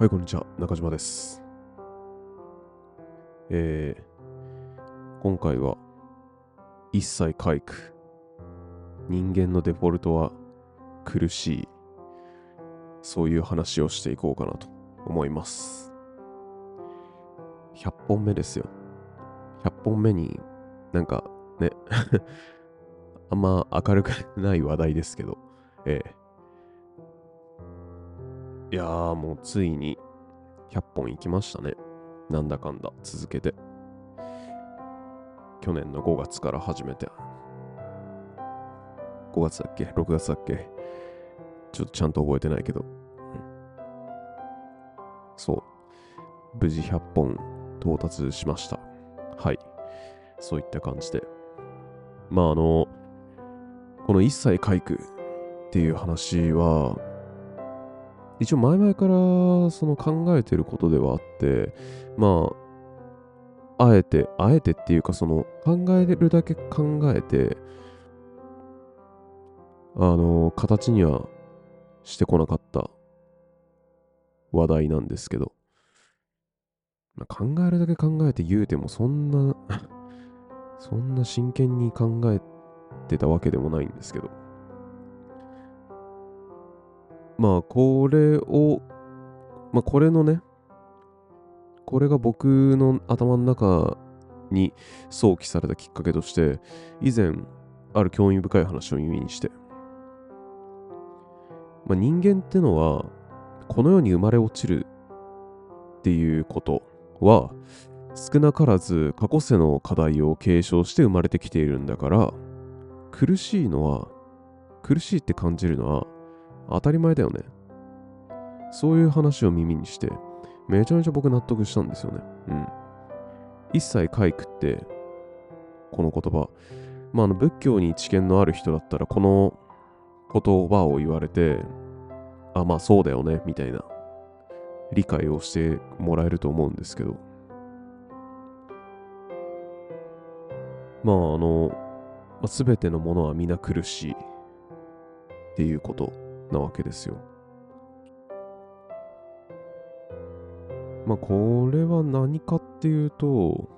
はい、こんにちは。中島です。えー、今回は、一切回復。人間のデフォルトは苦しい。そういう話をしていこうかなと思います。100本目ですよ。100本目になんかね、あんま明るくない話題ですけど、ええいやーもうついに100本行きましたね。なんだかんだ続けて。去年の5月から始めて。5月だっけ ?6 月だっけ？ちょっとちゃんと覚えてないけど。そう。無事100本到達しました。はい。そういった感じで。まああの、この一切回復っていう話は、一応前々からその考えてることではあって、まあ、あえて、あえてっていうかその考えるだけ考えて、あの、形にはしてこなかった話題なんですけど、まあ、考えるだけ考えて言うてもそんな、そんな真剣に考えてたわけでもないんですけど、まあ、これを、まあ、これのね、これが僕の頭の中に想起されたきっかけとして、以前、ある興味深い話を耳にして、まあ、人間ってのは、この世に生まれ落ちるっていうことは、少なからず過去世の課題を継承して生まれてきているんだから、苦しいのは、苦しいって感じるのは、当たり前だよね。そういう話を耳にして、めちゃめちゃ僕納得したんですよね。うん。一切回復って、この言葉。まあ、あの仏教に知見のある人だったら、この言葉を言われて、あ、まあそうだよね、みたいな理解をしてもらえると思うんですけど。まあ、あの、まあ、全てのものは皆苦しいっていうことなわけですよ。まあこれは何かっていうと、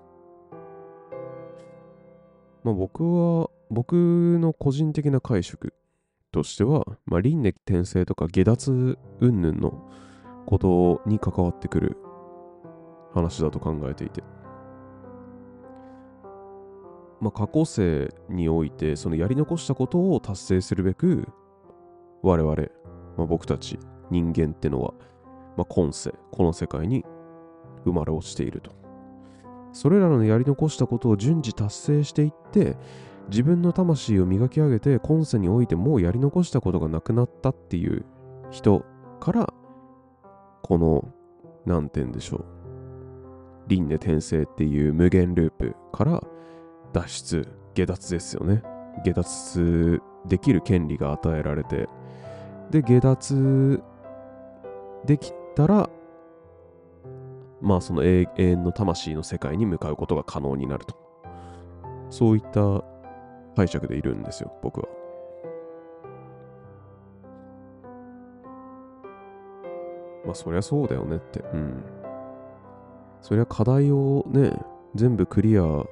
まあ僕は、僕の個人的な解釈としては、まあ輪廻転生とか下脱云々のことに関わってくる話だと考えていて。まあ過去世においてそのやり残したことを達成するべく我々、まあ、僕たち人間ってのは、まあ、今世、この世界に生まれ落ちていると。それらのやり残したことを順次達成していって、自分の魂を磨き上げて、今世においてもうやり残したことがなくなったっていう人から、この、なんて言うんでしょう。輪廻転生っていう無限ループから脱出、下脱ですよね。下脱できる権利が与えられて、で、下脱できたら、まあその永遠の魂の世界に向かうことが可能になると。そういった解釈でいるんですよ、僕は。まあそりゃそうだよねって。うん。そりゃ課題をね、全部クリア、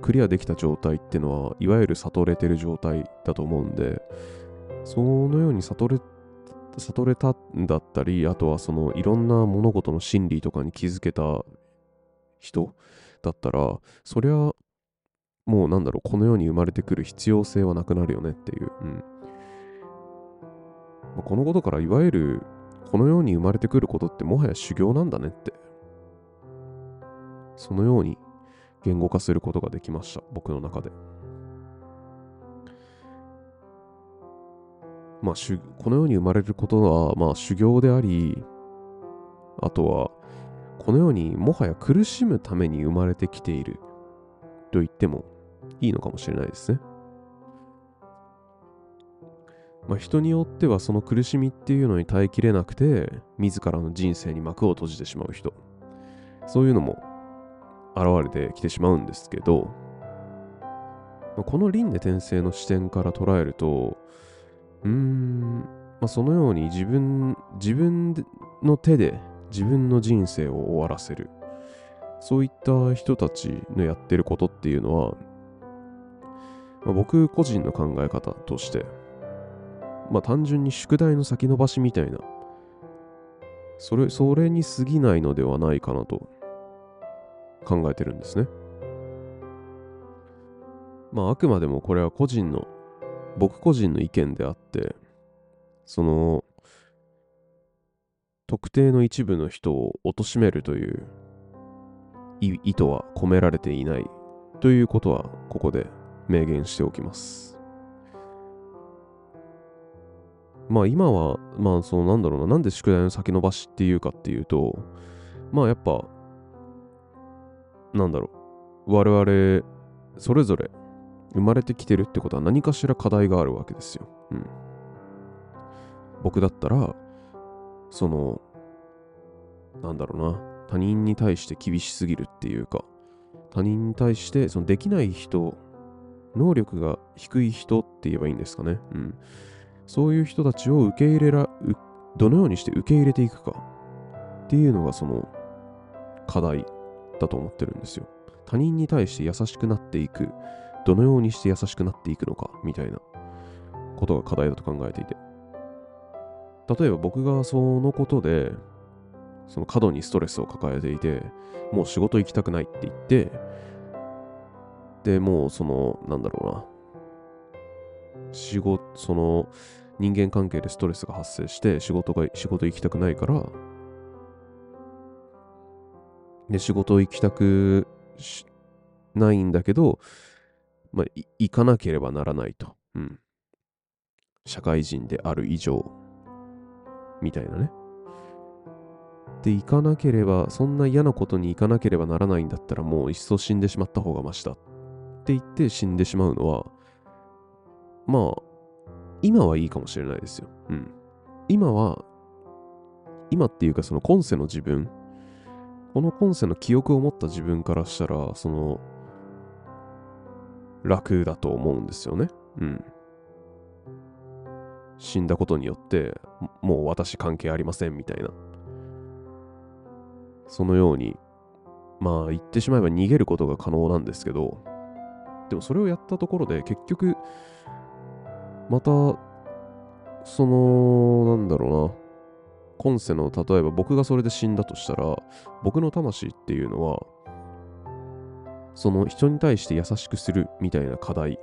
クリアできた状態ってのは、いわゆる悟れてる状態だと思うんで、そのように悟れ悟れたんだったり、あとはそのいろんな物事の真理とかに気づけた人だったら、そりゃもうなんだろう、この世に生まれてくる必要性はなくなるよねっていう。うんまあ、このことからいわゆるこの世に生まれてくることってもはや修行なんだねって。そのように言語化することができました、僕の中で。まあ、この世に生まれることは、まあ、修行であり、あとは、この世にもはや苦しむために生まれてきていると言ってもいいのかもしれないですね。まあ、人によってはその苦しみっていうのに耐えきれなくて、自らの人生に幕を閉じてしまう人。そういうのも現れてきてしまうんですけど、まあ、この輪廻転生の視点から捉えると、うーん、まあ、そのように自分、自分の手で自分の人生を終わらせるそういった人たちのやってることっていうのは、まあ、僕個人の考え方として、まあ単純に宿題の先延ばしみたいな、それ、それに過ぎないのではないかなと考えてるんですね。まああくまでもこれは個人の、僕個人の意見であって、その、特定の一部の人を貶めるという意図は込められていないということはここで明言しておきます。まあ今は、まあそのなんだろうな、なんで宿題の先延ばしっていうかっていうと、まあやっぱ、なんだろう、我々それぞれ生まれてきてるってことは何かしら課題があるわけですよ。うん。僕だったら、その、なんだろうな、他人に対して厳しすぎるっていうか、他人に対してそのできない人、能力が低い人って言えばいいんですかね。うん。そういう人たちを受け入れら、どのようにして受け入れていくかっていうのがその課題だと思ってるんですよ。他人に対して優しくなっていく、どのようにして優しくなっていくのかみたいなことが課題だと考えていて。例えば僕がそのことでその過度にストレスを抱えていて、もう仕事行きたくないって言って、で、もうその、なんだろうな、仕事、その、人間関係でストレスが発生して、仕事が、仕事行きたくないから、で、仕事行きたくないんだけど、まあ、行かなければならないと。うん。社会人である以上、みたいなね。っていかなければ、そんな嫌なことにいかなければならないんだったらもういっそ死んでしまった方がましだって言って死んでしまうのは、まあ、今はいいかもしれないですよ。うん。今は、今っていうかその今世の自分、この今世の記憶を持った自分からしたら、その、楽だと思うんですよね。うん。死んだことによって、もう私関係ありませんみたいな。そのように、まあ言ってしまえば逃げることが可能なんですけど、でもそれをやったところで結局、また、その、なんだろうな、今世の、例えば僕がそれで死んだとしたら、僕の魂っていうのは、その人に対して優しくするみたいな課題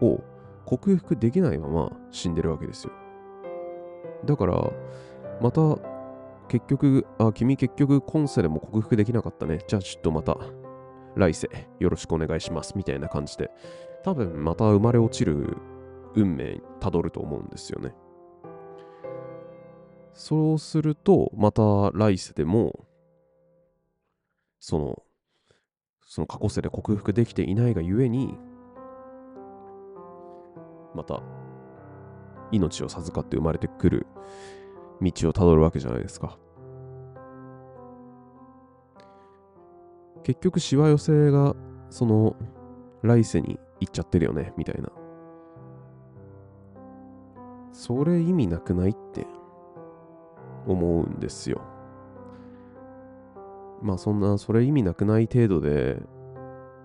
を克服できないまま死んでるわけですよ。だから、また結局、あ、君結局今世でも克服できなかったね。じゃあちょっとまた来世よろしくお願いしますみたいな感じで、多分また生まれ落ちる運命たどると思うんですよね。そうすると、また来世でも、その、その過去世で克服できていないがゆえに、また命を授かって生まれてくる道をたどるわけじゃないですか。結局しわ寄せがその来世に行っちゃってるよねみたいなそれ意味なくないって思うんですよまあそんなそれ意味なくない程度で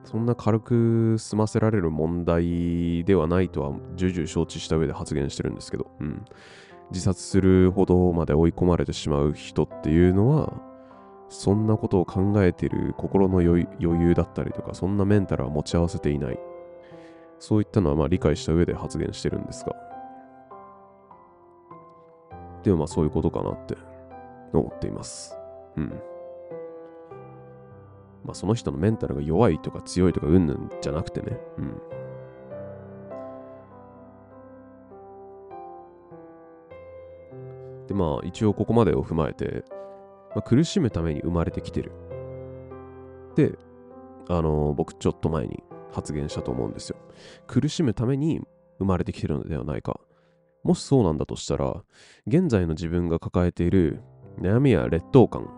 そんな軽く済ませられる問題ではないとは重々承知した上で発言してるんですけど、うん、自殺するほどまで追い込まれてしまう人っていうのは、そんなことを考えている心の余裕だったりとか、そんなメンタルは持ち合わせていない。そういったのはまあ理解した上で発言してるんですが。でもまあそういうことかなって思っています。うん。まあその人のメンタルが弱いとか強いとかうんぬんじゃなくてね。うん。でまあ一応ここまでを踏まえて、まあ、苦しむために生まれてきてる。で、あのー、僕ちょっと前に発言したと思うんですよ。苦しむために生まれてきてるのではないか。もしそうなんだとしたら、現在の自分が抱えている悩みや劣等感、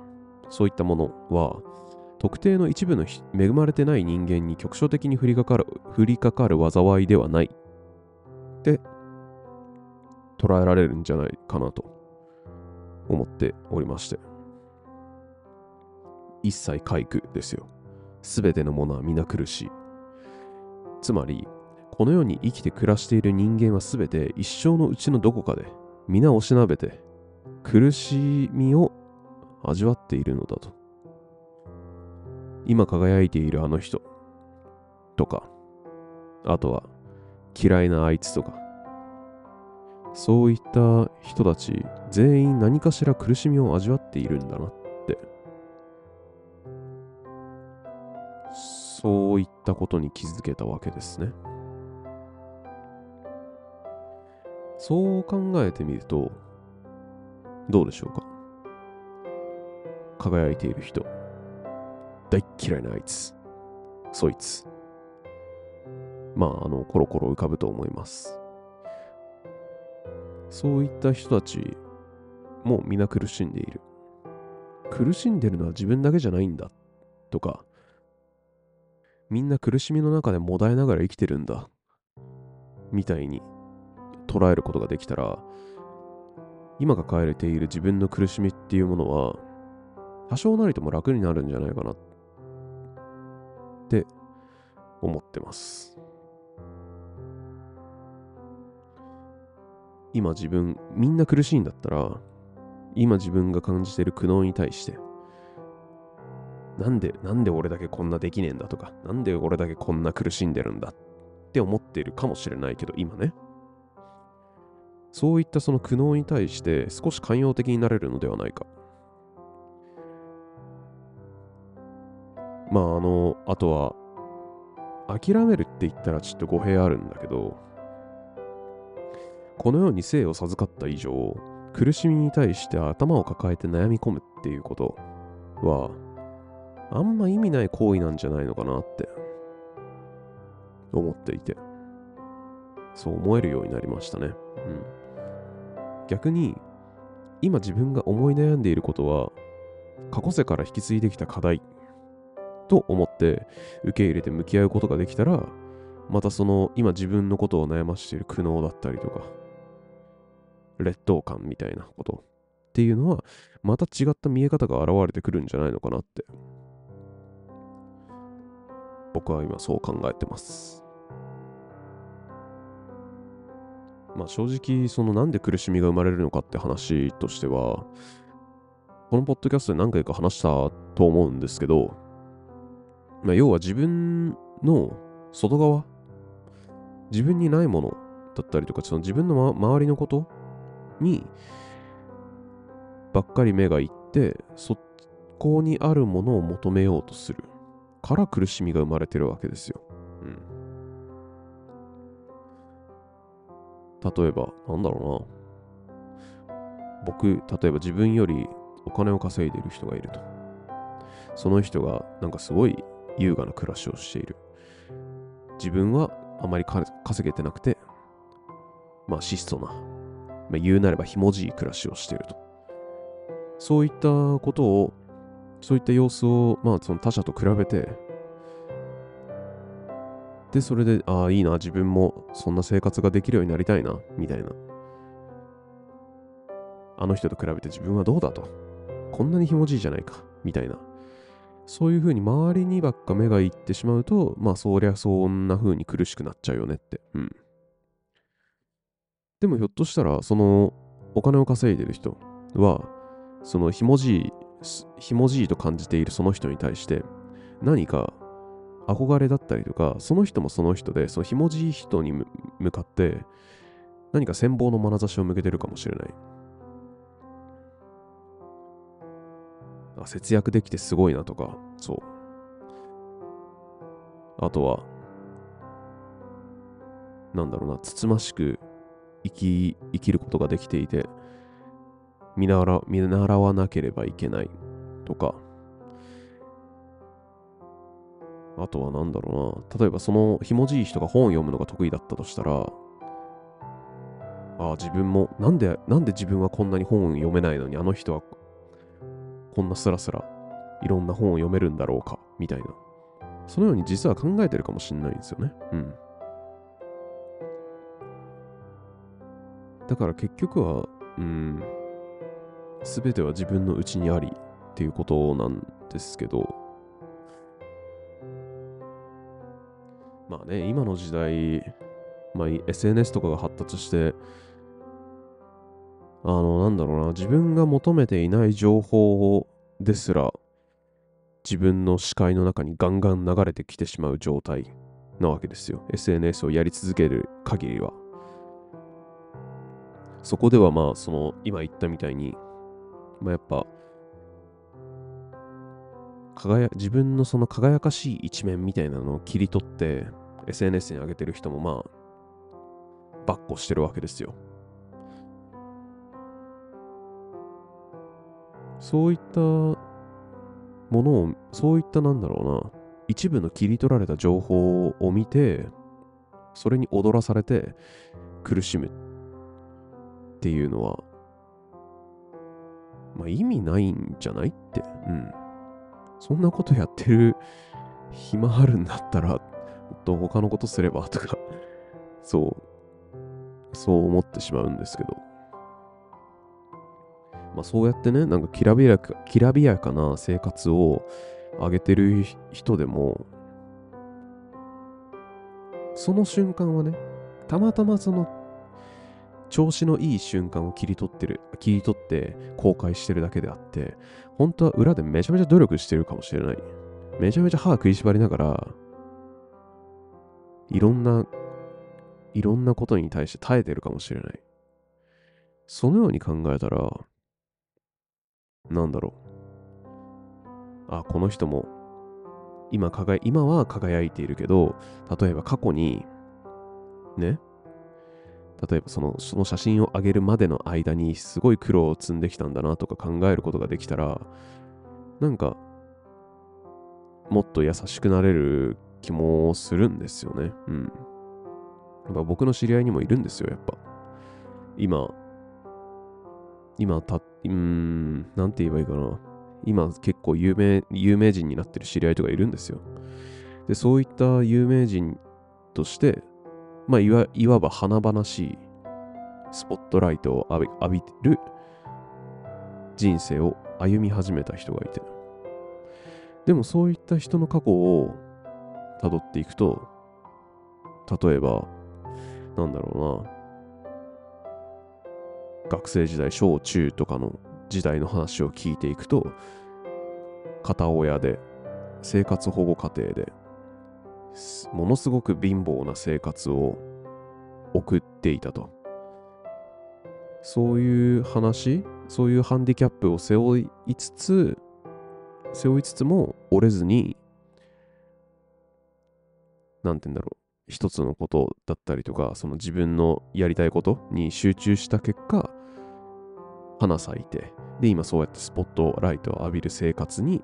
そういったものは、特定の一部の恵まれてない人間に局所的に降りかかる降りかかる災いではないって捉えられるんじゃないかなと思っておりまして。一切皆苦ですよ。すべてのものは皆苦しい。つまり、この世に生きて暮らしている人間はすべて一生のうちのどこかで皆おしなべて苦しみを味わっているのだと。今輝いているあの人。とか、あとは嫌いなあいつとか、そういった人たち全員何かしら苦しみを味わっているんだなって、そういったことに気づけたわけですね。そう考えてみると、どうでしょうか。輝いている人。大嫌いなあいつ。そいつ。まあ、あの、コロコロ浮かぶと思います。そういった人たちも皆苦しんでいる。苦しんでるのは自分だけじゃないんだ。とか、みんな苦しみの中でもだえながら生きてるんだ。みたいに捉えることができたら、今抱えている自分の苦しみっていうものは、多少なりとも楽になるんじゃないかなって思ってます。今自分、みんな苦しいんだったら、今自分が感じてる苦悩に対して、なんで、なんで俺だけこんなできねえんだとか、なんで俺だけこんな苦しんでるんだって思ってるかもしれないけど、今ね。そういったその苦悩に対して少し寛容的になれるのではないか。まあ、あの、あとは、諦めるって言ったらちょっと語弊あるんだけど、このように生を授かった以上、苦しみに対して頭を抱えて悩み込むっていうことは、あんま意味ない行為なんじゃないのかなって思っていて、そう思えるようになりましたね。うん。逆に、今自分が思い悩んでいることは、過去世から引き継いできた課題と思って受け入れて向き合うことができたら、またその今自分のことを悩ましている苦悩だったりとか、劣等感みたいなことっていうのは、また違った見え方が現れてくるんじゃないのかなって、僕は今そう考えてます。まあ正直、そのなんで苦しみが生まれるのかって話としては、このポッドキャストで何回か話したと思うんですけど、まあ、要は自分の外側、自分にないものだったりとか、その自分の、ま、周りのことにばっかり目がいって、そこにあるものを求めようとするから苦しみが生まれてるわけですよ。うん。例えば、なんだろうな。僕、例えば自分よりお金を稼いでいる人がいると。その人がなんかすごい優雅な暮らしをしている。自分はあまり稼げてなくて、まあ質素な、まあ、言うなればひもじい暮らしをしていると。そういったことを、そういった様子を、まあその他者と比べて、で、それで、ああ、いいな、自分もそんな生活ができるようになりたいな、みたいな。あの人と比べて自分はどうだと。こんなにひもじいじゃないか、みたいな。そういうふうに周りにばっか目がいってしまうと、まあそりゃそんな風に苦しくなっちゃうよねって。うん。でもひょっとしたら、そのお金を稼いでる人は、そのひもじい、ひもじいと感じているその人に対して、何か憧れだったりとか、その人もその人で、そのひもじい人に向かって、何か羨望の眼差しを向けてるかもしれない。節約できてすごいなとか、そう。あとは、なんだろうな、つつましく生き、生きることができていて、見習見習わなければいけないとか、あとはなんだろうな、例えばそのひもじい人が本を読むのが得意だったとしたら、ああ、自分も、なんで、なんで自分はこんなに本を読めないのに、あの人はこんなスラスラいろんな本を読めるんだろうか、みたいな。そのように実は考えてるかもしれないんですよね。うん。だから結局は、うん、すべては自分の内にあり、っていうことなんですけど、まあね、今の時代、まあ、SNS とかが発達して、あの、なんだろうな、自分が求めていない情報ですら、自分の視界の中にガンガン流れてきてしまう状態なわけですよ。SNS をやり続ける限りは。そこではまあ、その、今言ったみたいに、まあやっぱ、輝自分のその輝かしい一面みたいなのを切り取って SNS に上げてる人もまあ、ばっこしてるわけですよ。そういったものを、そういったなんだろうな、一部の切り取られた情報を見て、それに踊らされて苦しむっていうのは、まあ意味ないんじゃないって。うん。そんなことやってる暇あるんだったら、もっと他のことすればとかそう、そう思ってしまうんですけど。まあそうやってね、なんかきらびやか、きらびやかな生活を上げてる人でも、その瞬間はね、たまたまその調子のいい瞬間を切り取ってる、切り取って公開してるだけであって、本当は裏でめちゃめちゃ努力してるかもしれない。めちゃめちゃ歯食いしばりながら、いろんな、いろんなことに対して耐えてるかもしれない。そのように考えたら、なんだろう。あ、この人も、今輝、今は輝いているけど、例えば過去に、ね、例えばそのその写真を上げるまでの間にすごい苦労を積んできたんだなとか考えることができたらなんかもっと優しくなれる気もするんですよね。うん。ま、僕の知り合いにもいるんですよ、やっぱ。今、今た、うん、なんて言えばいいかな。今結構有名、有名人になってる知り合いとかいるんですよ。で、そういった有名人として、まあ、いわいわば華々しいスポットライトを浴び浴びる人生を歩み始めた人がいて。でもそういった人の過去を辿っていくと、例えば、なんだろうな、学生時代、小中とかの時代の話を聞いていくと、片親で、生活保護家庭で、ものすごく貧乏な生活を送っていたと。そういう話、そういうハンディキャップを背負いつつ、背負いつつも折れずに、なんて言うんだろう、一つのことだったりとか、その自分のやりたいことに集中した結果、花咲いて、で、今そうやってスポットライトを浴びる生活に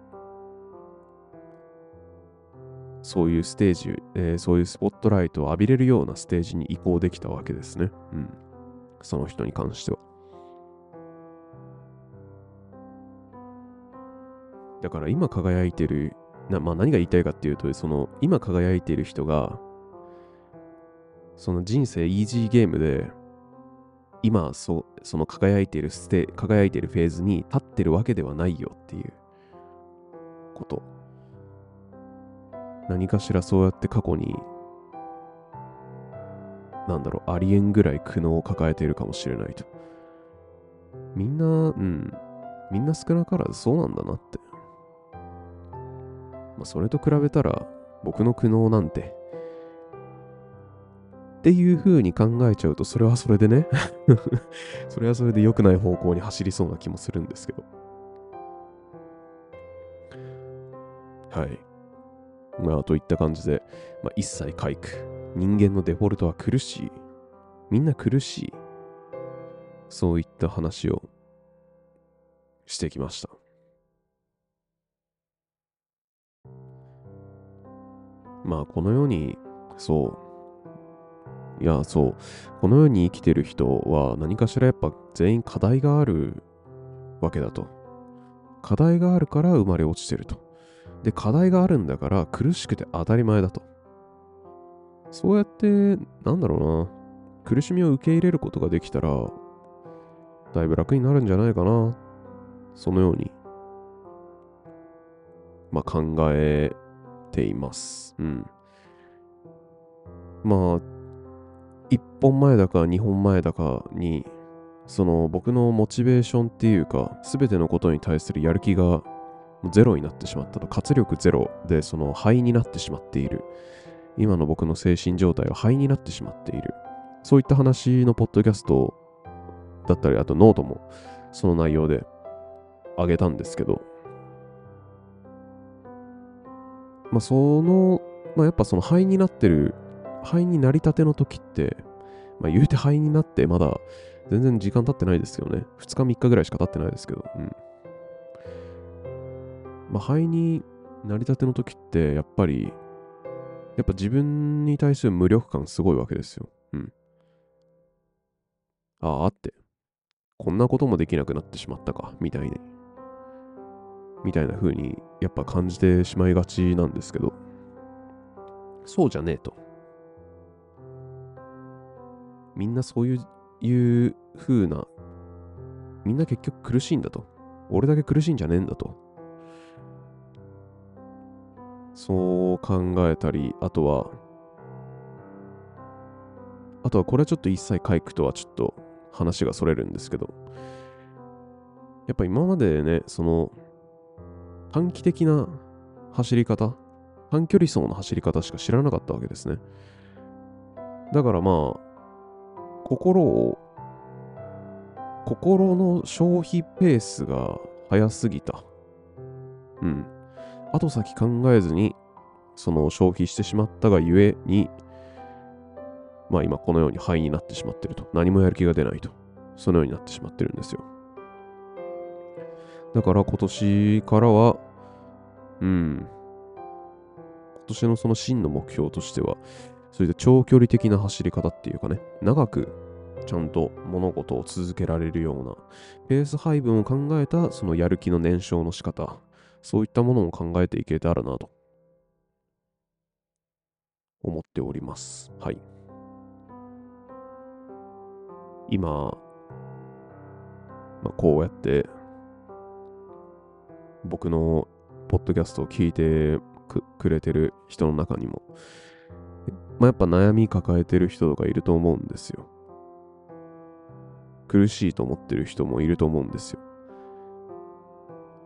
そういうステージ、えー、そういうスポットライトを浴びれるようなステージに移行できたわけですね。うん。その人に関しては。だから今輝いてる、なまあ、何が言いたいかっていうと、その今輝いている人が、その人生イージーゲームで、今そその輝いているステ輝いているフェーズに立ってるわけではないよっていうこと。何かしらそうやって過去に、なんだろう、ありえんぐらい苦悩を抱えているかもしれないと。みんな、うん、みんな少なからずそうなんだなって。まあ、それと比べたら、僕の苦悩なんて、っていう風に考えちゃうと、それはそれでね それはそれで良くない方向に走りそうな気もするんですけど。はい。まあ、といった感じで、まあ、一切回復。人間のデフォルトは苦しい。みんな苦しい。そういった話をしてきました。まあ、このように、そう。いや、そう。この世に生きてる人は何かしらやっぱ全員課題があるわけだと。課題があるから生まれ落ちてると。で、課題があるんだから苦しくて当たり前だと。そうやって、なんだろうな、苦しみを受け入れることができたら、だいぶ楽になるんじゃないかな。そのようにまあ、考えています。うん。まあ、1本前だか2本前だかに、その僕のモチベーションっていうか、すべてのことに対するやる気がゼロになってしまったと、活力ゼロで、その灰になってしまっている。今の僕の精神状態は灰になってしまっている。そういった話のポッドキャストだったり、あとノートもその内容であげたんですけど、まあその、まあやっぱその灰になってる、灰になりたての時って、まあ言うて灰になってまだ全然時間経ってないですけどね。2日3日ぐらいしか経ってないですけど、うん。まあ灰になりたての時ってやっぱり、やっぱ自分に対する無力感すごいわけですよ。うん。ああって、こんなこともできなくなってしまったか、みたいに。みたいな風に、やっぱ感じてしまいがちなんですけど、そうじゃねえと。みんなそういう、いう風な、みんな結局苦しいんだと。俺だけ苦しいんじゃねえんだと。そう考えたり、あとは、あとはこれはちょっと一切回復とはちょっと話がそれるんですけど、やっぱ今までね、その短期的な走り方、短距離走の走り方しか知らなかったわけですね。だからまあ、心を、心の消費ペースが早すぎた。うん。後先考えずに、その消費してしまったがゆえに、まあ今このように灰になってしまってると。何もやる気が出ないと。そのようになってしまってるんですよ。だから今年からは、うん。今年のその真の目標としては、そういった長距離的な走り方っていうかね、長くちゃんと物事を続けられるような、ペース配分を考えたそのやる気の燃焼の仕方、そういったものを考えていけたらなと思っております。はい。今、まあ、こうやって僕のポッドキャストを聞いてくれてる人の中にも、まあ、やっぱ悩み抱えてる人とかいると思うんですよ。苦しいと思ってる人もいると思うんですよ。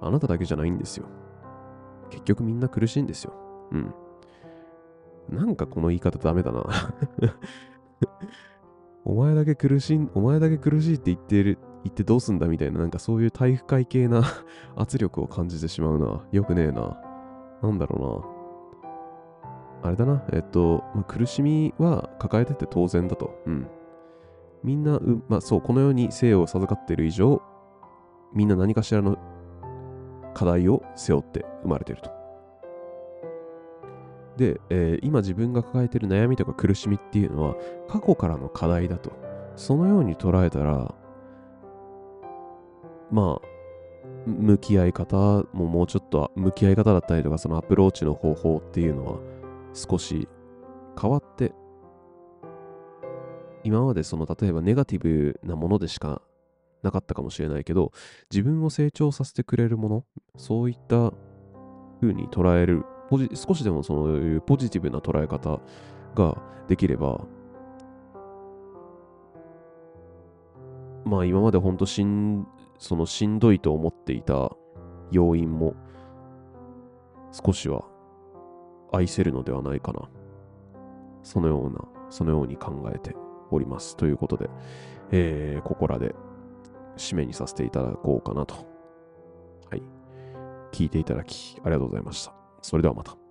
あなただけじゃないんですよ。結局みんな苦しいんですよ。うん。なんかこの言い方ダメだな。お前だけ苦しい、お前だけ苦しいって言ってる、言ってどうすんだみたいな、なんかそういう体育会系な 圧力を感じてしまうな。よくねえな。なんだろうな。あれだな。えっと、まあ、苦しみは抱えてて当然だと。うん。みんな、うまあそう、この世に生を授かっている以上、みんな何かしらの課題を背負って生まれてると。で、えー今自分が抱えてる悩みとか苦しみっていうのは過去からの課題だと。そのように捉えたら、まあ、向き合い方ももうちょっと向き合い方だったりとかそのアプローチの方法っていうのは少し変わって今までその例えばネガティブなものでしかなかったかもしれないけど自分を成長させてくれるものそういった風に捉えるポジ少しでもそういうポジティブな捉え方ができればまあ今までほんとしんそのしんどいと思っていた要因も少しは愛せるのではないかな。そのような、そのように考えております。ということで、えーここらで締めにさせていただこうかなと。はい。聞いていただきありがとうございました。それではまた。